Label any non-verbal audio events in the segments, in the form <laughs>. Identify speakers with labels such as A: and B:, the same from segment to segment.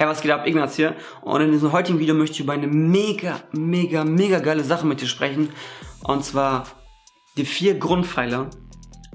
A: Hey, was geht ab? Ignaz hier. Und in diesem heutigen Video möchte ich über eine mega, mega, mega geile Sache mit dir sprechen. Und zwar die vier Grundpfeiler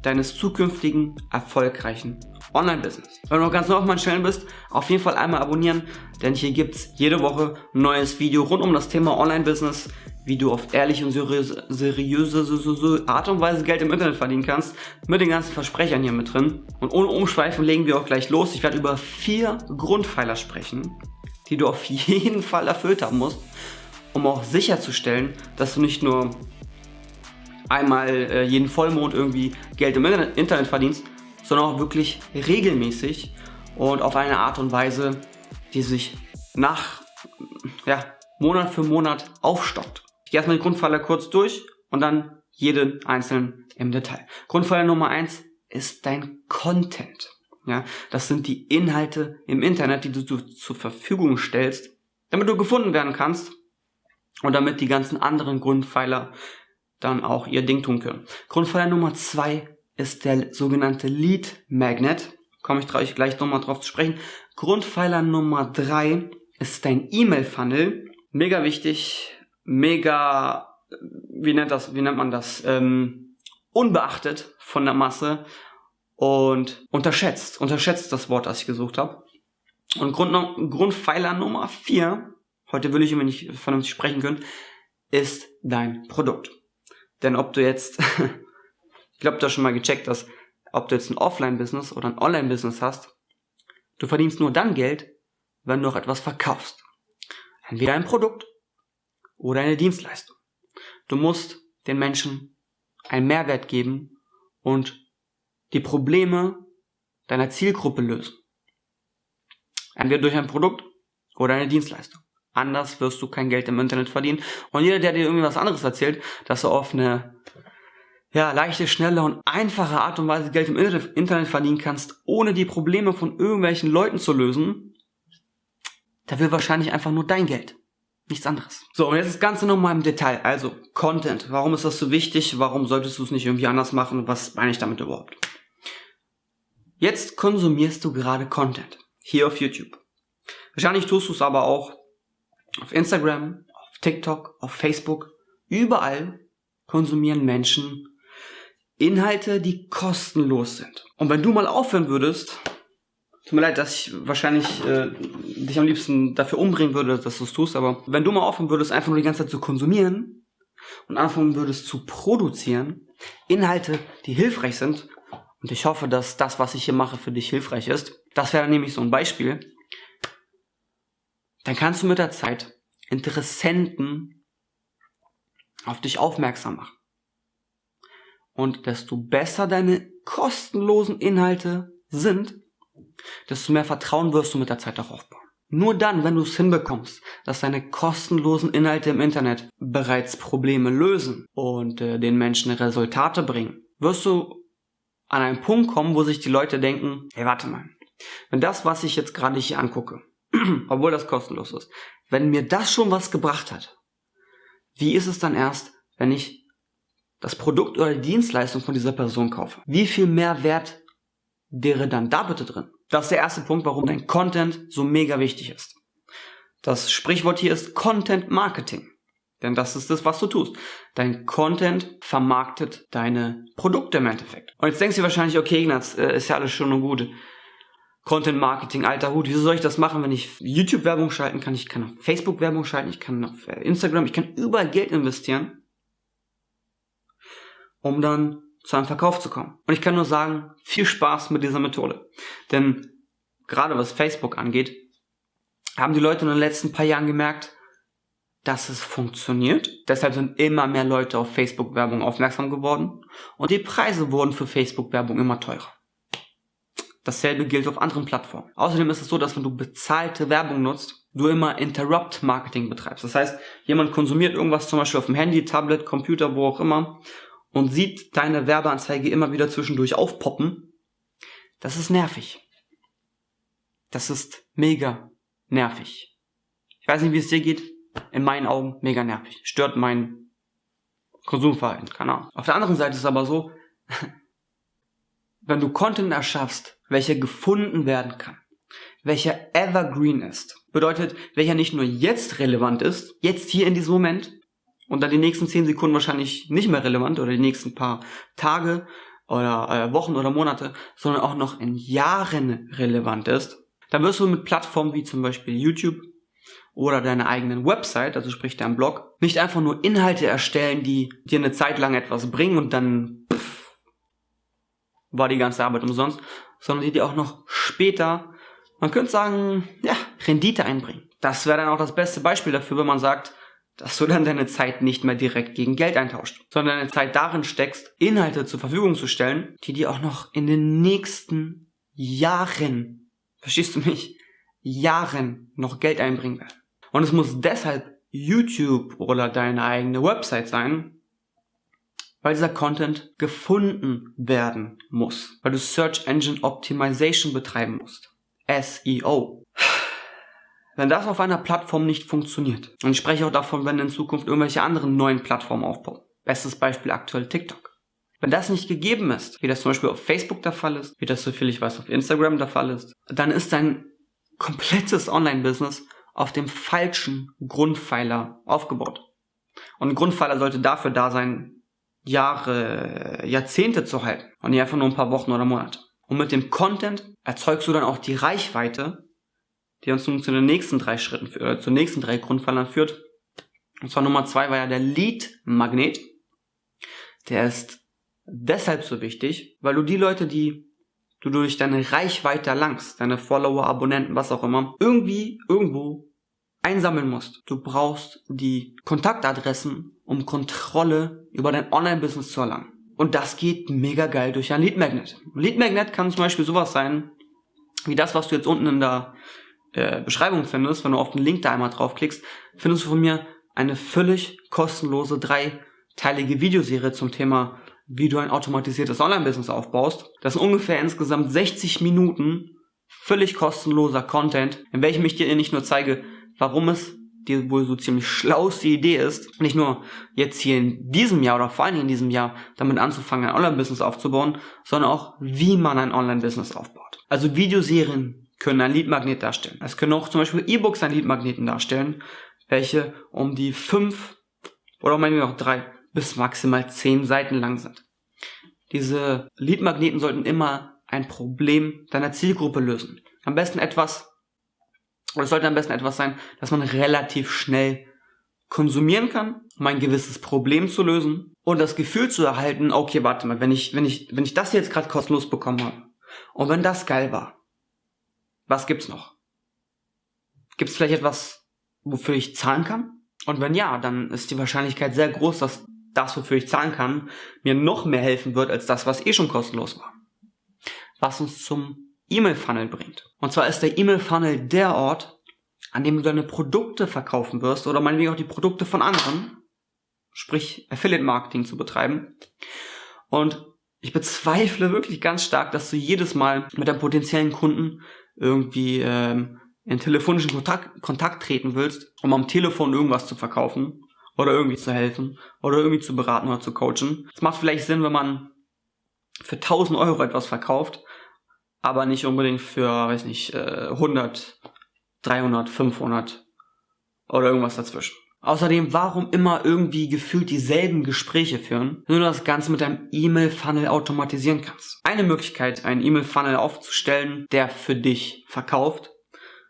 A: deines zukünftigen erfolgreichen Online-Business. Wenn du noch ganz neu auf meinem Channel bist, auf jeden Fall einmal abonnieren, denn hier gibt's jede Woche ein neues Video rund um das Thema Online-Business, wie du auf ehrliche und seriöse, Art und Weise Geld im Internet verdienen kannst, mit den ganzen Versprechern hier mit drin. Und ohne Umschweifen legen wir auch gleich los. Ich werde über vier Grundpfeiler sprechen, die du auf <laughs> jeden Fall erfüllt haben musst, um auch sicherzustellen, dass du nicht nur einmal äh, jeden Vollmond irgendwie Geld im Internet verdienst, sondern auch wirklich regelmäßig und auf eine Art und Weise, die sich nach ja, Monat für Monat aufstockt. Ich gehe erstmal die Grundpfeiler kurz durch und dann jeden einzelnen im Detail. Grundpfeiler Nummer eins ist dein Content. Ja, das sind die Inhalte im Internet, die du zur Verfügung stellst, damit du gefunden werden kannst und damit die ganzen anderen Grundpfeiler dann auch ihr Ding tun können. Grundpfeiler Nummer zwei ist der sogenannte Lead Magnet. Komme ich gleich nochmal drauf zu sprechen. Grundpfeiler Nummer drei ist dein E-Mail-Funnel. Mega wichtig, mega, wie nennt das, wie nennt man das, ähm, unbeachtet von der Masse und unterschätzt, unterschätzt das Wort, das ich gesucht habe. Und Grund, Grundpfeiler Nummer vier, heute will ich immer nicht vernünftig sprechen können, ist dein Produkt. Denn ob du jetzt <laughs> Ich glaube, du hast schon mal gecheckt, dass ob du jetzt ein Offline-Business oder ein Online-Business hast, du verdienst nur dann Geld, wenn du auch etwas verkaufst. Entweder ein Produkt oder eine Dienstleistung. Du musst den Menschen einen Mehrwert geben und die Probleme deiner Zielgruppe lösen. Entweder durch ein Produkt oder eine Dienstleistung. Anders wirst du kein Geld im Internet verdienen. Und jeder, der dir irgendwie was anderes erzählt, dass er auf eine ja, leichte, schnelle und einfache Art und Weise Geld im Internet verdienen kannst, ohne die Probleme von irgendwelchen Leuten zu lösen, der will wahrscheinlich einfach nur dein Geld. Nichts anderes. So, und jetzt das Ganze nochmal im Detail. Also, Content. Warum ist das so wichtig? Warum solltest du es nicht irgendwie anders machen? Was meine ich damit überhaupt? Jetzt konsumierst du gerade Content. Hier auf YouTube. Wahrscheinlich tust du es aber auch auf Instagram, auf TikTok, auf Facebook. Überall konsumieren Menschen Inhalte, die kostenlos sind. Und wenn du mal aufhören würdest, tut mir leid, dass ich wahrscheinlich äh, dich am liebsten dafür umbringen würde, dass du es tust, aber wenn du mal aufhören würdest, einfach nur die ganze Zeit zu konsumieren und anfangen würdest zu produzieren, Inhalte, die hilfreich sind, und ich hoffe, dass das, was ich hier mache, für dich hilfreich ist, das wäre nämlich so ein Beispiel, dann kannst du mit der Zeit Interessenten auf dich aufmerksam machen. Und desto besser deine kostenlosen Inhalte sind, desto mehr Vertrauen wirst du mit der Zeit auch aufbauen. Nur dann, wenn du es hinbekommst, dass deine kostenlosen Inhalte im Internet bereits Probleme lösen und äh, den Menschen Resultate bringen, wirst du an einen Punkt kommen, wo sich die Leute denken, hey, warte mal, wenn das, was ich jetzt gerade hier angucke, <clears throat> obwohl das kostenlos ist, wenn mir das schon was gebracht hat, wie ist es dann erst, wenn ich das Produkt oder die Dienstleistung von dieser Person kaufe. Wie viel mehr Wert wäre dann da bitte drin? Das ist der erste Punkt, warum dein Content so mega wichtig ist. Das Sprichwort hier ist Content Marketing. Denn das ist das, was du tust. Dein Content vermarktet deine Produkte im Endeffekt. Und jetzt denkst du wahrscheinlich, okay, Ignaz, äh, ist ja alles schon und gut. Content Marketing, alter Hut, wieso soll ich das machen, wenn ich YouTube-Werbung schalten kann? Ich kann auf Facebook-Werbung schalten, ich kann auf äh, Instagram, ich kann überall Geld investieren um dann zu einem Verkauf zu kommen. Und ich kann nur sagen, viel Spaß mit dieser Methode. Denn gerade was Facebook angeht, haben die Leute in den letzten paar Jahren gemerkt, dass es funktioniert. Deshalb sind immer mehr Leute auf Facebook-Werbung aufmerksam geworden. Und die Preise wurden für Facebook-Werbung immer teurer. Dasselbe gilt auf anderen Plattformen. Außerdem ist es so, dass wenn du bezahlte Werbung nutzt, du immer Interrupt-Marketing betreibst. Das heißt, jemand konsumiert irgendwas zum Beispiel auf dem Handy, Tablet, Computer, wo auch immer und sieht deine Werbeanzeige immer wieder zwischendurch aufpoppen, das ist nervig. Das ist mega nervig. Ich weiß nicht, wie es dir geht. In meinen Augen mega nervig. Stört mein Konsumverhalten, keine Ahnung. Auf der anderen Seite ist es aber so, <laughs> wenn du Content erschaffst, welcher gefunden werden kann, welcher evergreen ist. Bedeutet, welcher nicht nur jetzt relevant ist, jetzt hier in diesem Moment, und dann die nächsten zehn Sekunden wahrscheinlich nicht mehr relevant oder die nächsten paar Tage oder äh, Wochen oder Monate, sondern auch noch in Jahren relevant ist, dann wirst du mit Plattformen wie zum Beispiel YouTube oder deiner eigenen Website, also sprich deinem Blog, nicht einfach nur Inhalte erstellen, die dir eine Zeit lang etwas bringen und dann pff, war die ganze Arbeit umsonst, sondern die dir auch noch später, man könnte sagen, ja, Rendite einbringen. Das wäre dann auch das beste Beispiel dafür, wenn man sagt, dass du dann deine Zeit nicht mehr direkt gegen Geld eintauscht, sondern deine Zeit darin steckst, Inhalte zur Verfügung zu stellen, die dir auch noch in den nächsten Jahren, verstehst du mich, Jahren noch Geld einbringen werden. Und es muss deshalb YouTube oder deine eigene Website sein, weil dieser Content gefunden werden muss, weil du Search Engine Optimization betreiben musst. SEO. Wenn das auf einer Plattform nicht funktioniert, und ich spreche auch davon, wenn in Zukunft irgendwelche anderen neuen Plattformen aufbauen. Bestes Beispiel aktuell TikTok. Wenn das nicht gegeben ist, wie das zum Beispiel auf Facebook der Fall ist, wie das so viel ich weiß auf Instagram der Fall ist, dann ist dein komplettes Online-Business auf dem falschen Grundpfeiler aufgebaut. Und ein Grundpfeiler sollte dafür da sein, Jahre, Jahrzehnte zu halten und nicht einfach nur ein paar Wochen oder Monate. Und mit dem Content erzeugst du dann auch die Reichweite, die uns nun zu den nächsten drei Schritten oder zu den nächsten drei Grundpfeilern führt. Und zwar Nummer zwei war ja der Lead-Magnet. Der ist deshalb so wichtig, weil du die Leute, die du durch deine Reichweite erlangst, deine Follower, Abonnenten, was auch immer, irgendwie, irgendwo einsammeln musst. Du brauchst die Kontaktadressen, um Kontrolle über dein Online-Business zu erlangen. Und das geht mega geil durch ein Lead Magnet. Lead Magnet kann zum Beispiel sowas sein, wie das, was du jetzt unten in der äh, Beschreibung findest, wenn du auf den Link da einmal draufklickst, findest du von mir eine völlig kostenlose dreiteilige Videoserie zum Thema, wie du ein automatisiertes Online-Business aufbaust. Das sind ungefähr insgesamt 60 Minuten völlig kostenloser Content, in welchem ich dir nicht nur zeige, warum es die wohl so ziemlich schlauste Idee ist, nicht nur jetzt hier in diesem Jahr oder vor allem in diesem Jahr damit anzufangen, ein Online-Business aufzubauen, sondern auch, wie man ein Online-Business aufbaut. Also Videoserien können ein Leadmagnet darstellen. Es können auch zum Beispiel E-Books ein Leadmagneten darstellen, welche um die fünf oder meinetwegen auch drei bis maximal zehn Seiten lang sind. Diese Leadmagneten sollten immer ein Problem deiner Zielgruppe lösen. Am besten etwas, oder es sollte am besten etwas sein, das man relativ schnell konsumieren kann, um ein gewisses Problem zu lösen und das Gefühl zu erhalten, okay, warte mal, wenn ich, wenn ich, wenn ich das jetzt gerade kostenlos bekommen habe und wenn das geil war, was gibt's noch? Gibt's vielleicht etwas, wofür ich zahlen kann? Und wenn ja, dann ist die Wahrscheinlichkeit sehr groß, dass das, wofür ich zahlen kann, mir noch mehr helfen wird als das, was eh schon kostenlos war. Was uns zum E-Mail-Funnel bringt. Und zwar ist der E-Mail-Funnel der Ort, an dem du deine Produkte verkaufen wirst oder meinetwegen auch die Produkte von anderen, sprich Affiliate-Marketing zu betreiben. Und ich bezweifle wirklich ganz stark, dass du jedes Mal mit deinem potenziellen Kunden irgendwie ähm, in telefonischen Kontakt, Kontakt treten willst, um am Telefon irgendwas zu verkaufen oder irgendwie zu helfen oder irgendwie zu beraten oder zu coachen. Es macht vielleicht Sinn, wenn man für 1000 Euro etwas verkauft, aber nicht unbedingt für, weiß nicht, 100, 300, 500 oder irgendwas dazwischen. Außerdem, warum immer irgendwie gefühlt dieselben Gespräche führen, wenn du das Ganze mit einem E-Mail-Funnel automatisieren kannst? Eine Möglichkeit, einen E-Mail-Funnel aufzustellen, der für dich verkauft,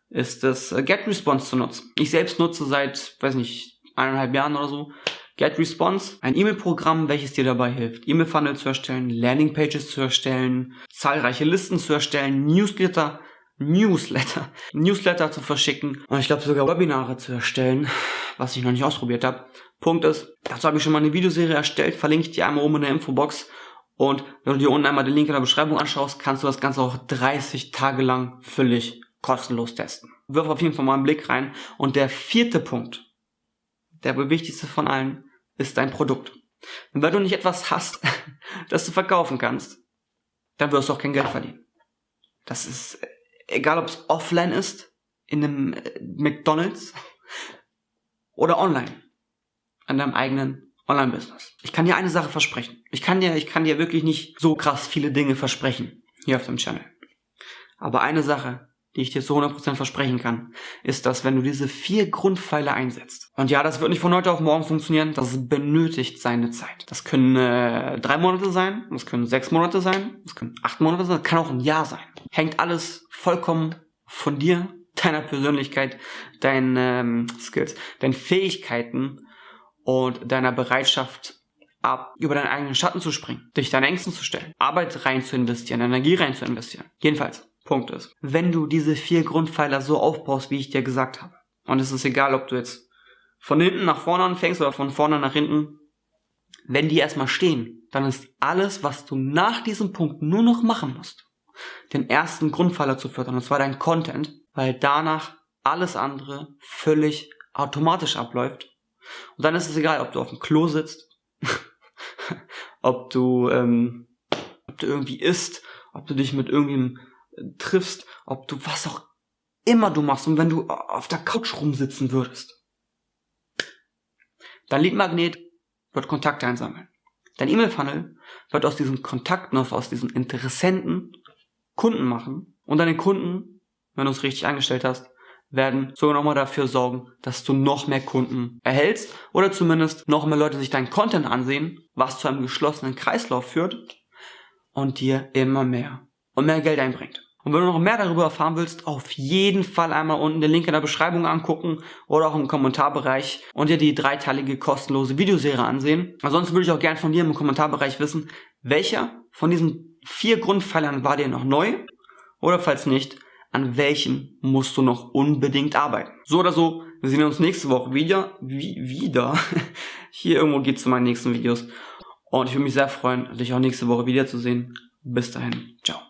A: ist es, äh, GetResponse zu nutzen. Ich selbst nutze seit, weiß nicht, eineinhalb Jahren oder so GetResponse, ein E-Mail-Programm, welches dir dabei hilft, E-Mail-Funnel zu erstellen, Landing-Pages zu erstellen, zahlreiche Listen zu erstellen, Newsletter Newsletter, Newsletter zu verschicken und ich glaube sogar Webinare zu erstellen, was ich noch nicht ausprobiert habe. Punkt ist, dazu habe ich schon mal eine Videoserie erstellt, verlinke ich dir einmal oben in der Infobox und wenn du dir unten einmal den Link in der Beschreibung anschaust, kannst du das Ganze auch 30 Tage lang völlig kostenlos testen. Wirf auf jeden Fall mal einen Blick rein und der vierte Punkt, der wichtigste von allen, ist dein Produkt. Und wenn du nicht etwas hast, <laughs> das du verkaufen kannst, dann wirst du auch kein Geld verdienen. Das ist egal ob es offline ist, in einem äh, McDonald's oder online, an deinem eigenen Online-Business. Ich kann dir eine Sache versprechen. Ich kann dir, ich kann dir wirklich nicht so krass viele Dinge versprechen hier auf dem Channel. Aber eine Sache die ich dir zu 100% versprechen kann, ist, dass wenn du diese vier Grundpfeiler einsetzt, und ja, das wird nicht von heute auf morgen funktionieren, das benötigt seine Zeit. Das können äh, drei Monate sein, das können sechs Monate sein, das können acht Monate sein, das kann auch ein Jahr sein. Hängt alles vollkommen von dir, deiner Persönlichkeit, deinen ähm, Skills, deinen Fähigkeiten und deiner Bereitschaft ab, über deinen eigenen Schatten zu springen, dich deinen Ängsten zu stellen, Arbeit rein zu investieren, Energie rein zu investieren. Jedenfalls, Punkt ist, wenn du diese vier Grundpfeiler so aufbaust, wie ich dir gesagt habe, und es ist egal, ob du jetzt von hinten nach vorne anfängst oder von vorne nach hinten, wenn die erstmal stehen, dann ist alles, was du nach diesem Punkt nur noch machen musst, den ersten Grundpfeiler zu fördern, und zwar dein Content, weil danach alles andere völlig automatisch abläuft. Und dann ist es egal, ob du auf dem Klo sitzt, <laughs> ob du, ähm, ob du irgendwie isst, ob du dich mit irgendjemandem triffst, ob du was auch immer du machst und wenn du auf der Couch rumsitzen würdest. Dein Lead-Magnet wird Kontakte einsammeln. Dein E-Mail-Funnel wird aus diesen Kontakten, aus diesen Interessenten Kunden machen und deine Kunden, wenn du es richtig eingestellt hast, werden sogar nochmal dafür sorgen, dass du noch mehr Kunden erhältst oder zumindest noch mehr Leute sich deinen Content ansehen, was zu einem geschlossenen Kreislauf führt und dir immer mehr und mehr Geld einbringt. Und wenn du noch mehr darüber erfahren willst, auf jeden Fall einmal unten den Link in der Beschreibung angucken oder auch im Kommentarbereich und dir die dreiteilige kostenlose Videoserie ansehen. Ansonsten würde ich auch gern von dir im Kommentarbereich wissen, welcher von diesen vier Grundpfeilern war dir noch neu oder falls nicht, an welchen musst du noch unbedingt arbeiten. So oder so, wir sehen uns nächste Woche wieder, wie, wieder. <laughs> Hier irgendwo geht's zu meinen nächsten Videos. Und ich würde mich sehr freuen, dich auch nächste Woche wiederzusehen. Bis dahin. Ciao.